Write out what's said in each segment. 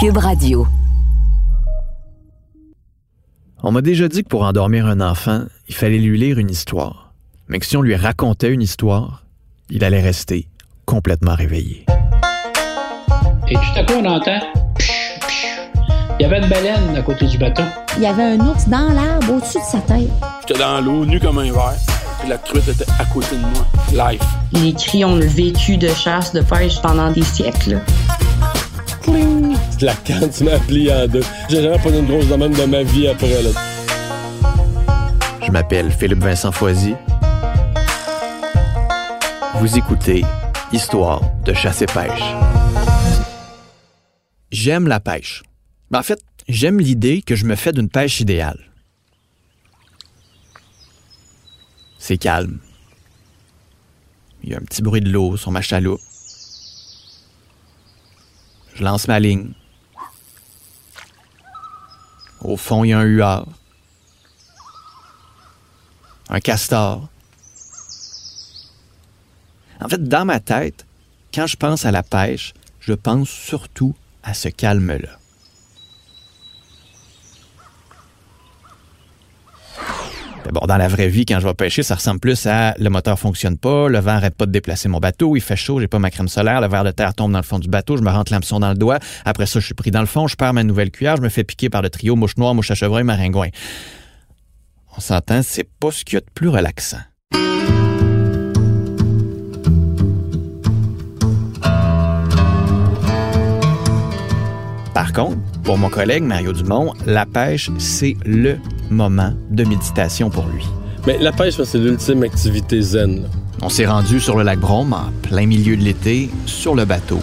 Cube Radio. On m'a déjà dit que pour endormir un enfant, il fallait lui lire une histoire. Mais que si on lui racontait une histoire, il allait rester complètement réveillé. Et tout à coup, on entend. Il y avait une baleine à côté du bateau. Il y avait un ours dans l'arbre au-dessus de sa tête. J'étais dans l'eau, nu comme un verre. Puis la truite était à côté de moi. Life. Les cris ont vécu de chasse, de pêche pendant des siècles. Tu m'as plié en deux. J'ai jamais pas une grosse demande de ma vie après, là. Je m'appelle Philippe Vincent Foisy. Vous écoutez Histoire de chasse et pêche. J'aime la pêche. Ben, en fait, j'aime l'idée que je me fais d'une pêche idéale. C'est calme. Il y a un petit bruit de l'eau sur ma chaloupe. Je lance ma ligne. Au fond, il y a un huard. Un castor. En fait, dans ma tête, quand je pense à la pêche, je pense surtout à ce calme-là. Dans la vraie vie, quand je vais pêcher, ça ressemble plus à le moteur fonctionne pas, le vent arrête pas de déplacer mon bateau, il fait chaud, j'ai pas ma crème solaire, le verre de terre tombe dans le fond du bateau, je me rentre l'hameçon dans le doigt. Après ça, je suis pris dans le fond, je perds ma nouvelle cuillère, je me fais piquer par le trio mouche noire, mouche à chevreuil, maringouin. On s'entend, c'est pas ce qu'il y a de plus relaxant. Par contre, pour mon collègue Mario Dumont, la pêche, c'est le moment de méditation pour lui. Mais la pêche, c'est l'ultime activité zen. là. On s'est rendu sur le lac Brome en plein milieu de l'été, sur le bateau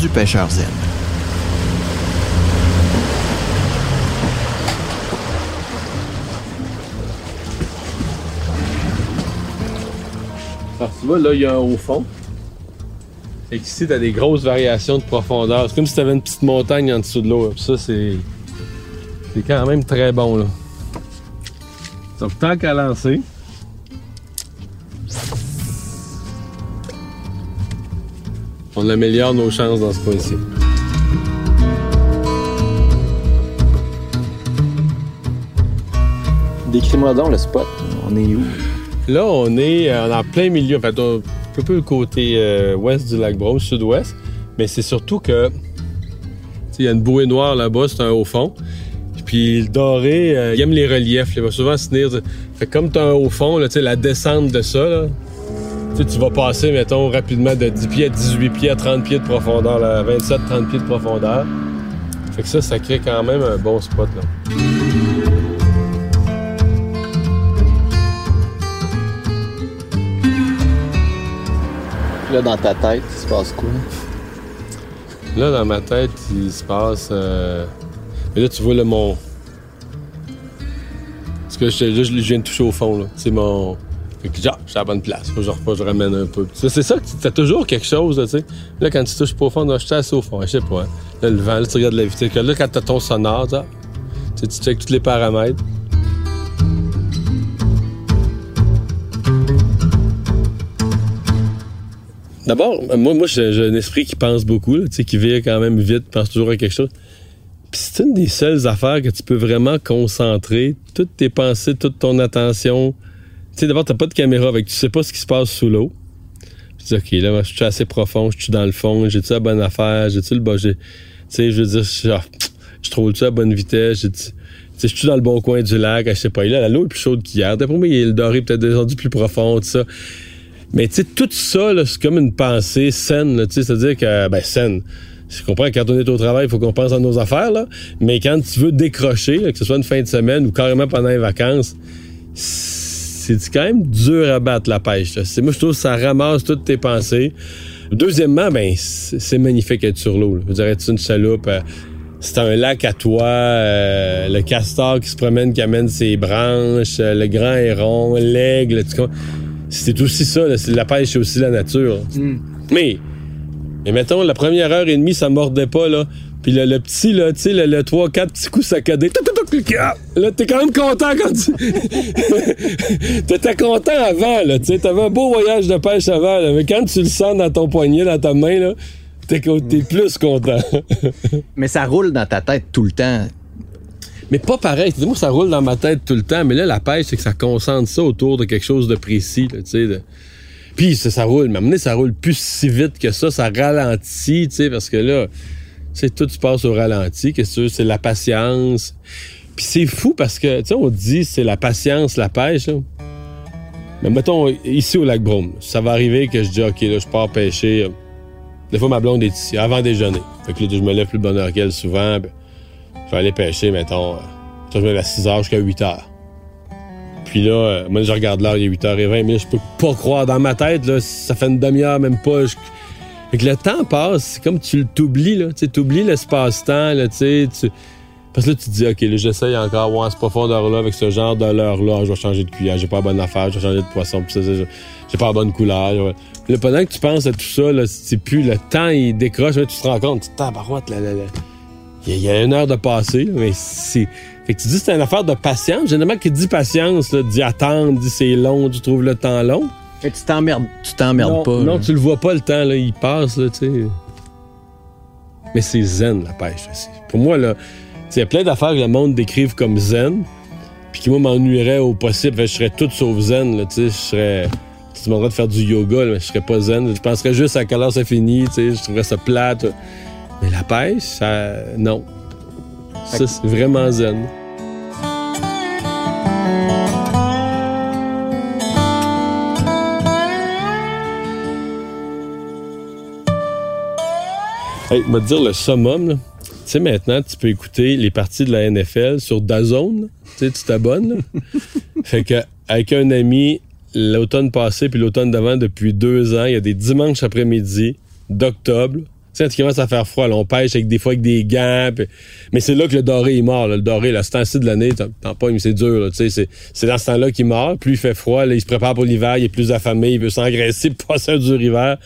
du pêcheur zen. Alors, tu vois, là, il y a un haut fond. Et ici, t'as des grosses variations de profondeur. C'est comme si t'avais une petite montagne en dessous de l'eau. Ça, c'est. C'est quand même très bon, là. Donc, tant qu'à lancer. On améliore nos chances dans ce coin-ci. Décris-moi donc le spot. On est où? Là, on est euh, en plein milieu, en fait, un peu, peu le côté euh, ouest du lac Brome, sud-ouest. Mais c'est surtout que, tu sais, il y a une bouée noire là-bas, c'est un haut fond. Puis le doré, euh, il aime les reliefs, il va souvent se tenir. Fait comme tu as un haut fond, là, tu sais, la descente de ça, là, tu vas passer, mettons, rapidement de 10 pieds à 18 pieds à 30 pieds de profondeur, là, à 27-30 pieds de profondeur. Fait que ça, ça crée quand même un bon spot, là. Là, dans ta tête, il se passe quoi? Là, dans ma tête, il se passe. euh, Mais là, tu vois le mon. Parce que je, là, je viens de toucher au fond, là. C'est mon. Fait que, genre, je suis à la bonne place. Faut que je ramène un peu. C'est ça que tu as toujours quelque chose, là. Là, quand tu touches pas au fond, là, je suis assez au fond. Je sais pas. hein. Là, le vent, là, tu regardes la vitesse. Là, quand t'as ton sonore, ça, tu checkes tous les paramètres. D'abord, moi, moi j'ai un esprit qui pense beaucoup, là, qui vire quand même vite, pense toujours à quelque chose. Puis c'est une des seules affaires que tu peux vraiment concentrer toutes tes pensées, toute ton attention. Tu sais, d'abord, t'as pas de caméra, avec tu sais pas ce qui se passe sous l'eau. Je dis, OK, là, moi, je suis assez profond, je suis dans le fond, j'ai-tu la bonne affaire, j'ai-tu le bon... j'ai- Tu sais, je veux dire, je, ah, trouve-tu à bonne vitesse. Tu sais, je suis dans le bon coin du lac, je sais pas, là, l'eau est plus chaude qu'hier. D'après moi, il est le doré peut-être descendu plus profond, tout ça. Mais tu sais, tout ça, c'est comme une pensée saine, tu sais, c'est-à-dire que, ben, saine. Je comprends que quand on est au travail, il faut qu'on pense à nos affaires, là. Mais quand tu veux décrocher, là, que ce soit une fin de semaine ou carrément pendant les vacances, c'est quand même dur à battre la pêche. là. C'est moi je trouve que ça ramasse toutes tes pensées. Deuxièmement, ben c'est magnifique d'être sur l'eau. Je dirais tu une chaloupe. euh, c'est un lac à toi, euh, le castor qui se promène, qui amène ses branches, euh, le grand héron, l'aigle, tu comprends? C'est aussi ça, là, la pêche, c'est aussi la nature. Mais, mais mettons, la première heure et demie, ça mordait pas, là. Puis le, le petit, là, tu sais, le, le 3-4 petits coups saccadés. Ah! Là, t'es quand même content quand tu. T'étais content avant, là. Tu sais, t'avais un beau voyage de pêche avant, là. Mais quand tu le sens dans ton poignet, dans ta main, là. t'es, t'es plus content. Mais ça roule dans ta tête tout le temps. mais pas pareil. Moi, ça roule dans ma tête tout le temps. Mais là, la pêche, c'est que ça concentre ça autour de quelque chose de précis. Là, tu sais, de- Puis ça, ça roule. Mais à un ça roule plus si vite que ça. Ça ralentit, tu sais, parce que là, sais, tout se passe au ralenti. Qu'est-ce que? C'est la patience. Puis c'est fou parce que, tu sais, on dit c'est la patience, la pêche. Là. Mais mettons, ici au lac Brome, ça va arriver que je dis, OK, là, je pars pêcher. Des fois, ma blonde est ici, avant déjeuner. Fait que là, je me lève plus de bonne heure qu'elle souvent. je vais aller pêcher, mettons. euh, je me lève à 6 h jusqu'à 8 h. Puis là, euh, moi, je regarde l'heure, il est 8h20, mais je peux pas croire. Dans ma tête, là, ça fait une demi-heure, même pas. Je- Fait que le temps passe, c'est comme tu t'oublies, là. Tu sais, t'oublies l'espace-temps, là, tu sais. Parce que là, tu te dis, OK, là, j'essaye encore, ouais, cette profondeur-là, avec ce genre de l'heure-là, je vais changer de cuillère, j'ai pas la bonne affaire, je vais changer de poisson, puis ça, j'ai pas la bonne couleur. ouais. Là, pendant que tu penses à tout ça, là, c'est plus le temps, il décroche, là, tu te rends compte, tu tabarouette, là, là, là. Il y, a- une heure de passer, là, mais c'est. Fait que tu dis c'est une affaire de patience. Généralement, qui dit patience, là, dit attendre, dit c'est long, tu trouves le temps long. Fait que tu t'emmerdes, tu t'emmerdes pas. non, là. tu le vois pas le temps, là, il passe, là, tu sais. Mais c'est zen, la pêche. Pour moi, là, il y a plein d'affaires que le monde décrive comme zen, puis qui, moi, m'ennuierait au possible. Je serais tout sauf zen, là, tu sais. Je serais. Tu demanderais de faire du yoga, là, je serais pas zen. Je penserais juste à quelle heure ça finit, tu sais. Je trouverais ça plate. Mais la pêche, ça. Non. Ça, c'est vraiment zen. Hey, me dire le summum, là. tu sais, maintenant, tu peux écouter les parties de la NFL sur DAZN. Tu sais, tu t'abonnes. fait que, avec un ami, l'automne passé puis l'automne d'avant, depuis deux ans, il y a des dimanches après-midi d'octobre. Tu sais, quand il commence à faire froid, là, on pêche avec des fois avec des gants. Mais c'est là que le doré est mort. Le doré, là, ce temps-ci de l'année, t'en pognes, c'est dur. Tu c'est, dans ce temps-là qu'il meurt. Plus il fait froid, là, il se prépare pour l'hiver, il est plus affamé, il veut s'engraisser pour passer un dur hiver.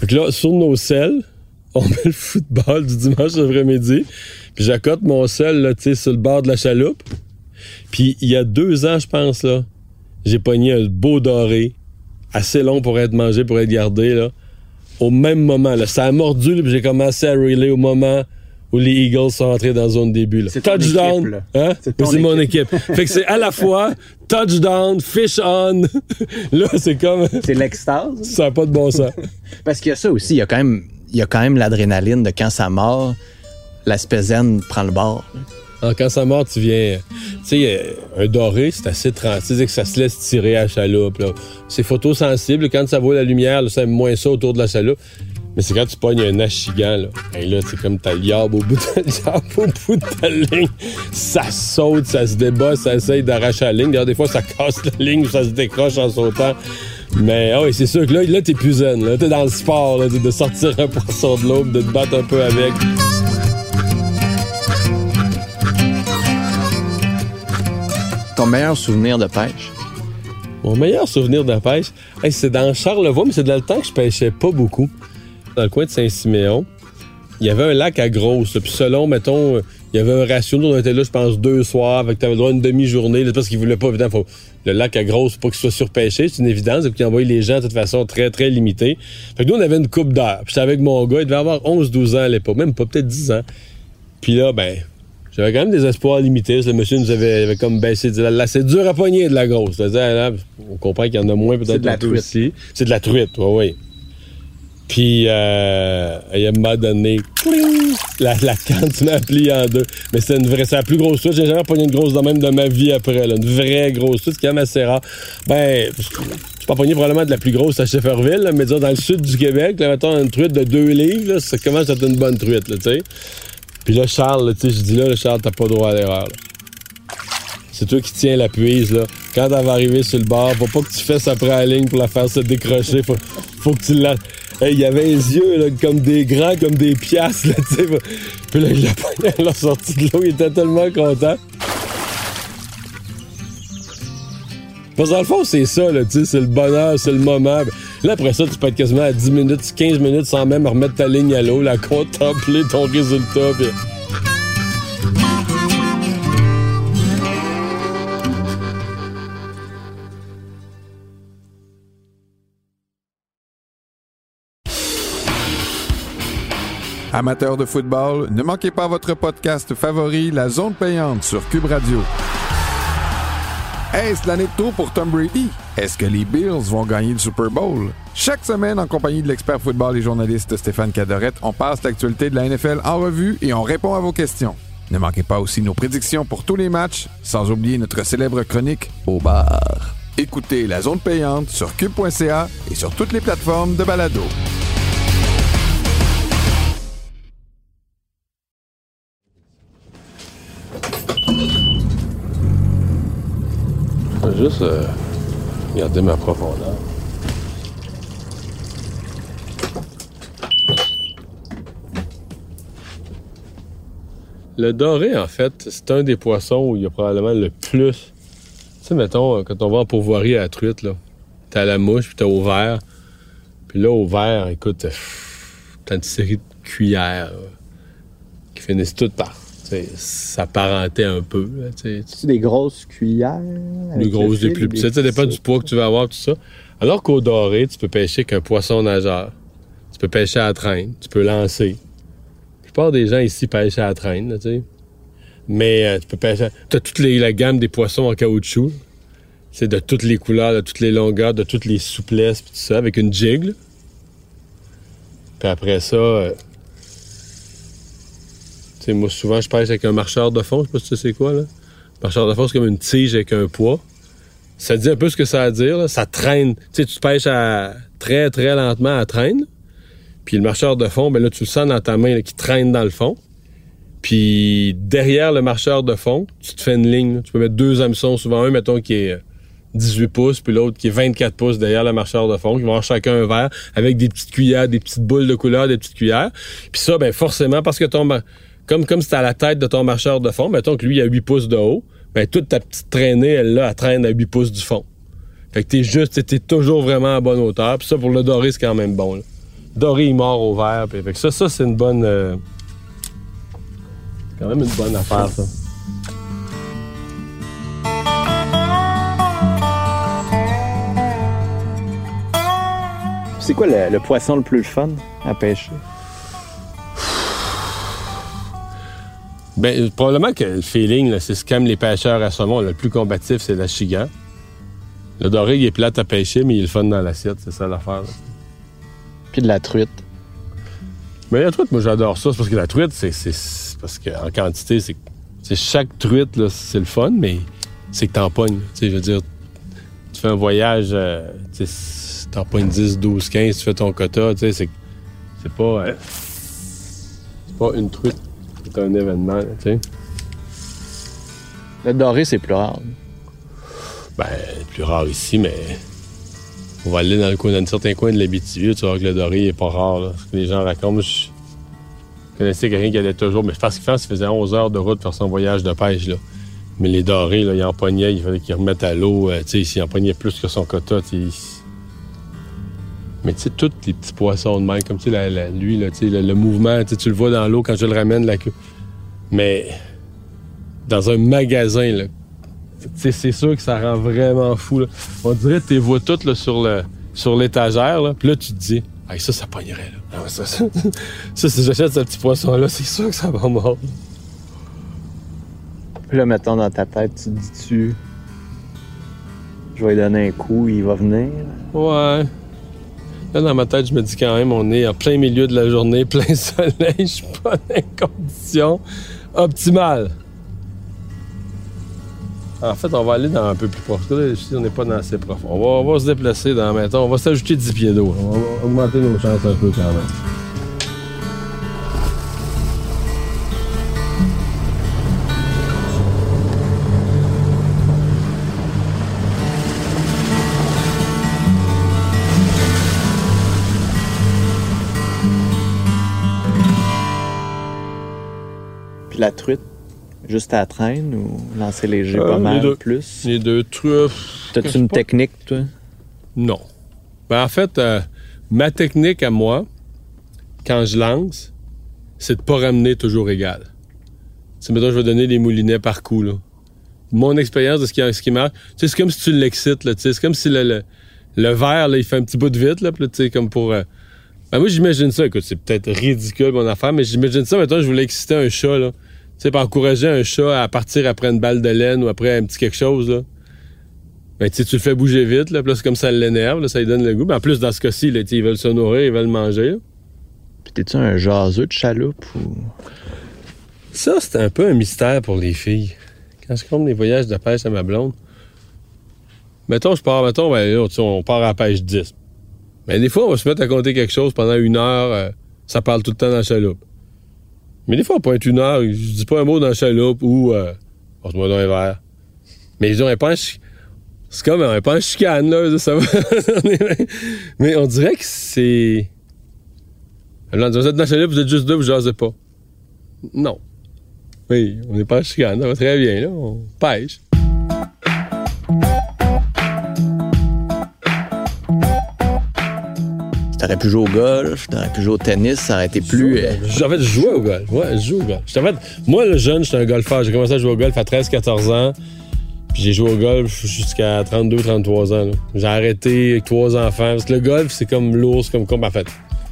Fait que là, sur nos selles, on met le football du dimanche après-midi. Puis j'accote mon sel, là, tu sur le bord de la chaloupe. Puis il y a deux ans, je pense, là, j'ai pogné un beau doré, assez long pour être mangé, pour être gardé, là. Au même moment, là. Ça a mordu, là, puis j'ai commencé à relayer au moment où les Eagles sont entrés dans la zone début. Là. C'est touchdown. Hein? C'est mon équipe. fait que c'est à la fois touchdown, fish on. là, c'est comme. C'est l'extase. Ça n'a pas de bon sens. Parce qu'il y a ça aussi, il y a quand même, il y a quand même l'adrénaline de quand ça mord, zen prend le bord. Ah, quand ça mord, tu viens. Tu sais, euh, un doré, c'est assez tranquille. Que ça se laisse tirer à la chaloupe. C'est photosensible. Quand ça voit la lumière, là, ça aime moins ça autour de la chaloupe. Mais c'est quand tu pognes un achigan, là. Et là, c'est comme t'as le yarb au bout de, yarb au bout de ta ligne. Ça saute, ça se débat, ça essaye d'arracher la ligne. D'ailleurs, des fois, ça casse la ligne ça se décroche en sautant. Mais ah oui, c'est sûr que là, là t'es plus zen. T'es dans le sport, là, de sortir un poisson de l'eau, de te battre un peu avec. Ton meilleur souvenir de pêche? Mon meilleur souvenir de pêche, c'est dans Charlevoix, mais c'est dans le temps que je pêchais pas beaucoup. Dans le coin de Saint-Siméon, il y avait un lac à grosse. Puis selon, mettons, il y avait un ratio. Nous, on était là, je pense, deux soirs. Fait que t'avais droit à une demi-journée. parce qu'ils voulaient pas, évidemment, faut- le lac à grosse, pas qu'il soit surpêché. C'est une évidence. Et puis, ils envoyaient les gens de toute façon très, très limitée. Fait que nous, on avait une coupe d'heure. Puis j'étais avec mon gars. Il devait avoir 11-12 ans à l'époque. Même pas, peut-être 10 ans. Puis là, ben, j'avais quand même des espoirs limités. Le monsieur nous avait, avait comme baissé. dit, Là, là, c'est dur à pogner de la grosse. Là, on comprend qu'il y en a moins peut-être C'est de la un peu truite. aussi. C'est de la truite, oui, oui. Puis, euh, il y a un moment donné, cling, la, la canne met à plier en deux. Mais c'est une vraie, c'est la plus grosse truite. J'ai jamais pogné une grosse de même de ma vie après, là. Une vraie grosse truite, c'est quand même assez rare. Ben, je pas pogné probablement de la plus grosse à Shefferville, là, mais disons, dans le sud du Québec, là, mettons, une truite de deux livres, là, ça commence à être une bonne truite, tu sais. Puis là, Charles, tu sais, je dis là, Charles, t'as pas droit à l'erreur. C'est toi qui tiens la puise, là. Quand elle va arriver sur le bord, faut pas que tu fasses après la ligne pour la faire se décrocher. Faut, faut que tu la. Hey, il avait les yeux, là, comme des grands, comme des piastres, là, tu sais. Puis là, il l'a pogné, elle l'a sorti de l'eau, il était tellement content. Parce que dans le fond, c'est ça, là, tu sais, c'est le bonheur, c'est le moment. Là, après ça, tu peux être quasiment à 10 minutes, 15 minutes sans même remettre ta ligne à l'eau, là, contempler ton résultat, puis... Amateurs de football, ne manquez pas votre podcast favori, La Zone Payante, sur Cube Radio. Est-ce l'année de tour pour Tom Brady? Est-ce que les Bills vont gagner le Super Bowl? Chaque semaine, en compagnie de l'expert football et journaliste Stéphane Cadorette, on passe l'actualité de la NFL en revue et on répond à vos questions. Ne manquez pas aussi nos prédictions pour tous les matchs, sans oublier notre célèbre chronique au bar. Écoutez La Zone Payante sur cube.ca et sur toutes les plateformes de balado. Juste euh, regarder ma profondeur. Le doré, en fait, c'est un des poissons où il y a probablement le plus. Tu sais, mettons, quand on va en pourvoirie à la truite, là, t'as la mouche, puis t'as au vert. Puis là, au vert, écoute, pff, t'as une série de cuillères qui finissent toutes par sais, s'apparenter un peu. C'est des grosses cuillères. Avec grosses, des plus petites. Ça dépend du poids que tu vas avoir, tout ça. Alors qu'au doré, tu peux pêcher qu'un poisson nageur. Tu peux pêcher à la traîne. Tu peux lancer. La plupart des gens ici pêchent à la traîne, là, tu sais. Mais euh, tu peux pêcher. Tu as toute les- la gamme des poissons en caoutchouc. C'est de toutes les couleurs, de toutes les longueurs, de toutes les souplesses, puis tout ça, avec une jig. Puis après ça, euh, moi, souvent, je pêche avec un marcheur de fond. Je sais pas si tu sais quoi, là. Marcheur de fond, c'est comme une tige avec un poids. Ça dit un peu ce que ça veut dire. là. Ça traîne. Tu sais, tu pêches à très, très lentement à traîne. Puis le marcheur de fond, ben là, tu le sens dans ta main qui traîne dans le fond. Puis derrière le marcheur de fond, tu te fais une ligne. Tu peux mettre deux hameçons, souvent un, mettons, qui est euh, 18 pouces, puis l'autre qui est 24 pouces derrière le marcheur de fond, qui vont avoir chacun un verre avec des petites cuillères, des petites boules de couleur, des petites cuillères. Puis ça, ben forcément, parce que ton comme comme c'est à la tête de ton marcheur de fond, mettons que lui a 8 pouces de haut, ben toute ta petite traînée, elle là, traîne à 8 pouces du fond. Fait que t'es juste, t'es toujours vraiment à bonne hauteur. Puis ça, pour le doré, c'est quand même bon. Doré, il mord au vert. Fait que ça, ça c'est une bonne... euh, quand même une bonne affaire, ça. C'est quoi le, le poisson le plus fun à pêcher? Ben, euh, probablement que le feeling, c'est ce qu'aiment les pêcheurs à saumon. Le plus combatif, c'est l'achigan. Le doré, il est plate à pêcher, mais il est le fun dans l'assiette. C'est ça l'affaire. Puis de la truite. Mais la truite, moi, j'adore ça. C'est parce que la truite, c'est... parce qu'en quantité, c'est... chaque truite, c'est le fun, mais c'est que t'en pognes. Tu je veux dire, tu fais un voyage, euh, tu t'en pognes 10, 12, 15, tu fais ton quota, tu sais, c'est... C'est pas... euh, c'est pas une truite. C'est un événement, tu sais. Le doré, c'est plus rare. Ben, plus rare ici, mais on va aller dans le coin, dans certains coins de l'Abitibi, tu vois que le doré est pas rare. Là. Ce que les gens racontent, moi, je connaissais quelqu'un qui allait toujours, mais parce qu'il faisait 11 heures de route pour son voyage de pêche. Là. Mais les dorés, là, ils empoignaient, il fallait qu'ils remettent à l'eau. euh, tu sais, s'ils empoignaient plus que son quota, tu sais, Mais tu sais, tous les petits poissons de mer, comme tu sais, la- lui, là, le, le mouvement, tu le vois dans l'eau quand je le ramène, la queue. Mais dans un magasin, là, tu sais, c'est sûr que ça rend vraiment fou. là. On dirait que tu les vois toutes là, sur le sur l'étagère. là. Puis là, tu te dis, hey, ça, ça pognerait. Là. Ah ouais, ça, ça, ça, si j'achète ce petit poisson-là, c'est sûr que ça va mordre. Puis là, mettons dans ta tête, tu te dis-tu, je vais lui donner un coup, il va venir. Ouais. Là, dans ma tête, je me dis quand même, on est en plein milieu de la journée, plein soleil, je suis pas dans les conditions optimales. En fait, on va aller dans un peu plus profond. Là, ici, on n'est pas dans assez profond. On va, se déplacer dans, mettons, on va s'ajouter 10 pieds d'eau. On va augmenter nos chances un peu quand même. La truite, juste à la traîne ou lancer léger Euh, pas les mal deux. plus? Les deux truffes. T'as-tu cache une pas. technique, toi? Non. Ben, en fait, euh, ma technique à moi, quand je lance, c'est de pas ramener toujours égal. Tu sais, mettons, je vais donner des moulinets par coup, là. Mon expérience de ce qui, ce qui marche, c'est comme si tu l'excites, là, c'est comme si le, le, le verre, là, il fait un petit bout de vite, là, tu sais, comme pour, euh, Ben, moi, j'imagine ça. Écoute, c'est peut-être ridicule, mon affaire, mais j'imagine ça. Maintenant, je voulais exciter un chat, là. Tu sais, pour encourager un chat à partir après une balle de laine ou après un petit quelque chose, là. Ben, tu le fais bouger vite, là. Puis là, c'est comme ça l'énerve, là, ça lui donne le goût. Mais en plus, dans ce cas-ci, là, ils veulent se nourrir, ils veulent manger, là. Puis t'es-tu un jaseux de chaloupe ou? Ça, c'est un peu un mystère pour les filles. Quand je compte les voyages de pêche à ma blonde, mettons, je pars, mettons, ben, là, tu sais, on part à la pêche 10. Mais des fois, on va se mettre à compter quelque chose pendant une heure, euh, ça parle tout le temps dans la chaloupe. Mais des fois, on une heure, je dis pas un mot dans la chaloupe ou, euh, porte-moi dans un verre. Mais ils ont un penche. C'est comme un penche chicane, là, ça va. Mais on dirait que c'est. Alors, vous êtes dans la chaloupe, vous êtes juste deux, vous jasez pas. Non. Oui, on n'est pas en chicane, ça va très bien, là. On pêche. T'aurais pu jouer au golf, t'aurais pu jouer au tennis, ça aurait été plus. euh, En fait, je jouais au golf. Ouais, je joue au golf. En fait, moi, le jeune, j'étais un golfeur. J'ai commencé à jouer au golf à 13-14 ans. Puis j'ai joué au golf jusqu'à 32-33 ans. J'ai arrêté avec trois enfants. Parce que le golf, c'est comme l'ours, comme comme en fait.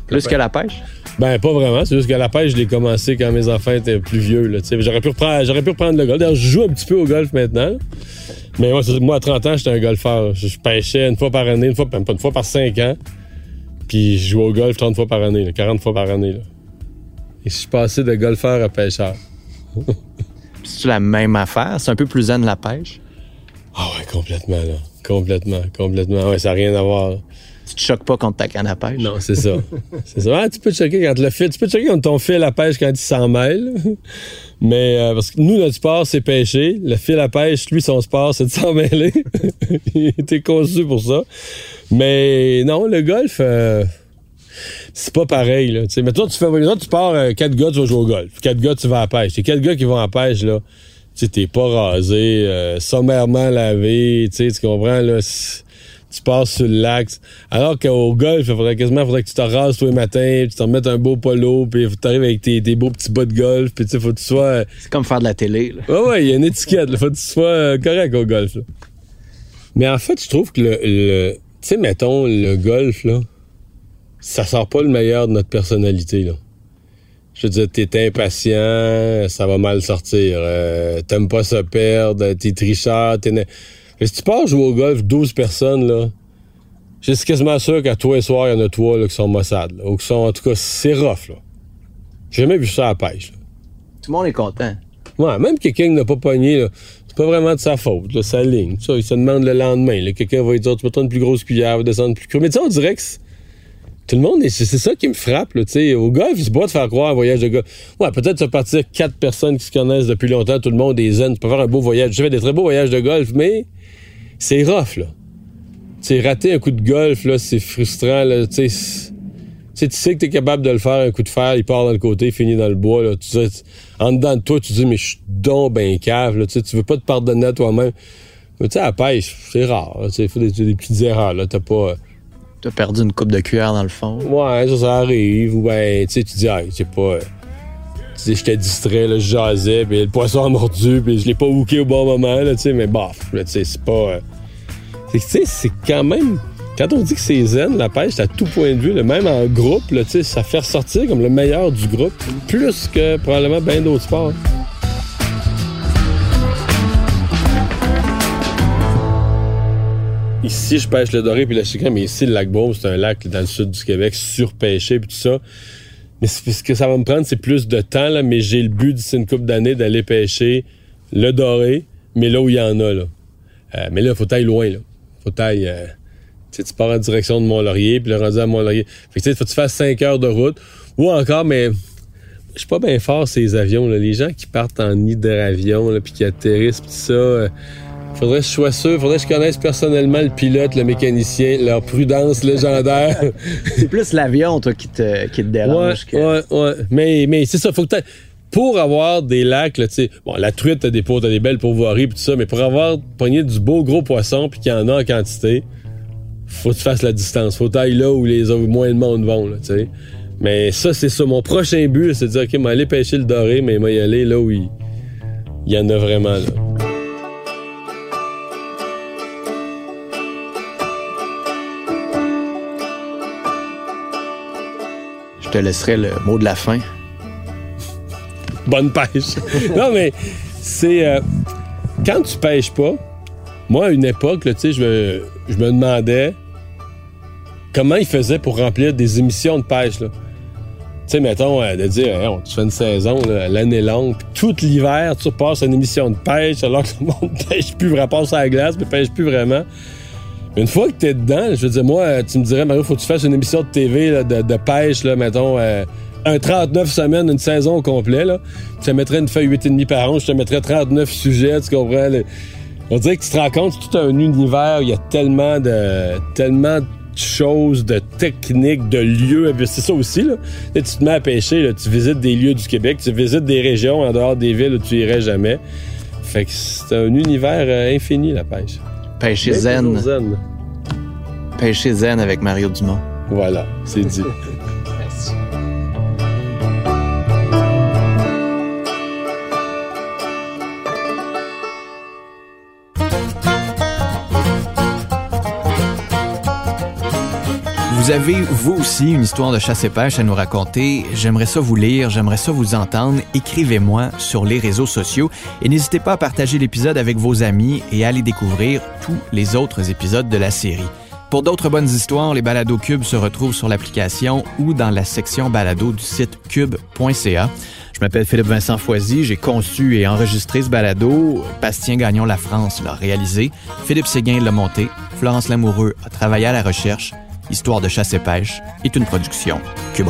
Plus que la pêche? Ben, pas vraiment. C'est juste que la pêche, je l'ai commencé quand mes enfants étaient plus vieux. Là, tu sais. j'aurais, pu reprendre, j'aurais pu reprendre le golf. D'ailleurs, je joue un petit peu au golf maintenant. Mais moi, moi, à 30 ans, j'étais un golfeur. Je, pêchais une fois par année, une fois, même pas une fois par 5 ans. Puis je jouais au golf 30 fois par année, là, 40 fois par année. Là. Et je suis passé de golfeur à pêcheur. C'est la même affaire? C'est un peu plus zen la pêche? Ah ouais, complètement, là. Complètement, complètement. Ouais, ça n'a rien à voir. là. Tu te choques pas contre ta canne à pêche? Non, c'est ça. c'est ça. Ah, tu peux te choquer quand le fil, tu peux te choquer quand ton fil à pêche quand il s'en mêle. Mais euh, parce que nous, notre sport, c'est pêcher. Le fil à pêche, lui, son sport, c'est de s'en mêler. il était conçu pour ça. Mais non, le golf, euh, c'est pas pareil. Là, mais toi, tu fais tu pars euh, quatre gars, tu vas jouer au golf. Quatre gars, tu vas à pêche. Les quatre gars qui vont à pêche, là, tu t'es pas rasé, euh, sommairement lavé, tu comprends, là. Tu passes sur le lac. Alors qu'au golf, il faudrait quasiment faudrait que tu te rases tous les matins, tu te remettes un beau polo, puis tu arrives avec tes, tes beaux petits bas de golf, puis tu sais, faut que tu sois. euh, C'est comme faire de la télé. Là. Ouais, ouais, il y a une étiquette. Il faut que tu sois euh, correct au golf. là. Mais en fait, je trouve que le. le- tu sais, mettons, le golf, là, ça sort pas le meilleur de notre personnalité, là. Je veux dire, t'es impatient, ça va mal sortir. euh, T'aimes pas se perdre, t'es tricheur, t'es. Mais si tu pars jouer au golf 12 personnes, là, je suis quasiment sûr qu'à toi et soir, il y en a trois là, qui sont maussades. là, ou qui sont, en tout cas, c'est rough, là. J'ai jamais vu ça à la pêche, là. Tout le monde est content. Ouais, même quelqu'un qui n'a pas pogné, là, c'est pas vraiment de sa faute, là, sa ligne. Ça, il se demande le lendemain. Quelqu'un va lui dire, tu peux prendre une plus grosse cuillère, descendre plus creux. Mais tu sais, on dirait que c'est- tout le monde, est- c'est ça qui me frappe, là, tu. Au golf, c'est pas de faire croire un voyage de golf. Ouais, peut-être se partir quatre personnes qui se connaissent depuis longtemps, tout le monde est zen, tu peux faire un beau voyage. J'ai fait des très beaux voyages de golf, mais c'est rough, là. Tu sais, rater un coup de golf, là, c'est frustrant, là, tu sais. c'est- tu sais, tu que t'es capable de le faire, un coup de fer, il part dans le côté, il finit dans le bois. Là. Tu sais, en dedans de toi, tu dis, mais je suis donc ben cave. Là. Tu tu veux pas te pardonner à toi-même. Mais tu sais, à la pêche, c'est rare. Tu il faut des, des petites erreurs. Là. T'as pas... euh, Tu as perdu une coupe de cuillère dans le fond? Ouais, ça, ça arrive. Ou ben, tu sais, tu dis, ah, c'est pas... euh, Tu sais, j'étais distrait, là, je jasais, puis le poisson a mordu, puis je l'ai pas hooké au bon moment, là, tu sais, mais bof, là, tu sais, c'est pas... euh, tu sais, c'est quand même... Quand on dit que c'est zen, la pêche, à tout point de vue, là, même en groupe, là, ça fait ressortir comme le meilleur du groupe, plus que probablement bien d'autres sports. Ici, je pêche le doré puis le chicane, mais ici, le lac Beaume, c'est un lac dans le sud du Québec, surpêché puis tout ça. Mais ce que ça va me prendre, c'est plus de temps, là, mais j'ai le but d'ici une couple d'années d'aller pêcher le doré, mais là où il y en a, là. Euh, mais là, faut tailler loin, là. Faut tailler... euh, tu pars en direction de Mont-Laurier, puis le rendu à Mont-Laurier. Fait que, faut que tu fasses 5 heures de route. Ou encore, mais je suis pas bien fort, ces avions, là. Les gens qui partent en hydravion, puis qui atterrissent, puis ça... euh, Faudrait que je sois sûr, faudrait que je connaisse personnellement le pilote, le mécanicien, leur prudence légendaire. C'est plus l'avion, toi, qui te, qui te ouais, dérange. que... ouais, ouais. Mais, mais c'est ça, faut que pour avoir des lacs, là, tu sais, bon, la truite, t'as des pots, t'as des belles pourvoiries, pis tout ça, mais pour avoir pogné du beau gros poisson, puis qu'il y en a en quantité, faut que tu fasses la distance. Faut tailler là où les où moins de monde vont, là, tu sais. Mais ça, c'est ça. Mon prochain but, c'est de dire, OK, moi, aller pêcher le doré, mais moi, y aller là où il, il y en a vraiment, là. Te laisserai le mot de la fin? Bonne pêche. non, mais c'est. euh, quand tu pêches pas, moi, à une époque, tu sais, je me, je me demandais comment ils faisaient pour remplir des émissions de pêche. Là. Tu sais, mettons, euh, de dire, Hey, on tu fais une saison, l'année longue, puis tout l'hiver, tu repasses une émission de pêche, alors que le monde pêche plus, vraiment passe à la glace, mais pêche plus vraiment. Une fois que t'es dedans, je veux dire, moi, euh, tu me dirais, Mario, faut que tu fasses une émission de TV de, pêche, là, mettons, euh, un 39 semaines, une saison au complet, là. Tu te mettrais une feuille 8,5 par an, je te mettrais 39 sujets, tu comprends? là. On dirait que tu te rends compte, c'est tout un univers, il y a tellement de, tellement de choses, de techniques, de lieux. C'est ça aussi, là. Tu te mets à pêcher, tu visites des lieux du Québec, tu visites des régions en dehors des villes où tu irais jamais. Fait que c'est un univers euh, infini, la pêche. Pêcher zen. zen. Pêcher zen avec Mario Dumont. Voilà, c'est dit. Vous avez, vous aussi, une histoire de chasse et pêche à nous raconter. J'aimerais ça vous lire, j'aimerais ça vous entendre. Écrivez-moi sur les réseaux sociaux et n'hésitez pas à partager l'épisode avec vos amis et à aller découvrir tous les autres épisodes de la série. Pour d'autres bonnes histoires, les balados Cube se retrouvent sur l'application ou dans la section balado du site cube.ca. Je m'appelle Philippe Vincent Foisy, j'ai conçu et enregistré ce balado. Bastien Gagnon La France l'a réalisé. Philippe Séguin l'a monté. Florence Lamoureux a travaillé à la recherche. Histoire de chasse et pêche est une production Cube.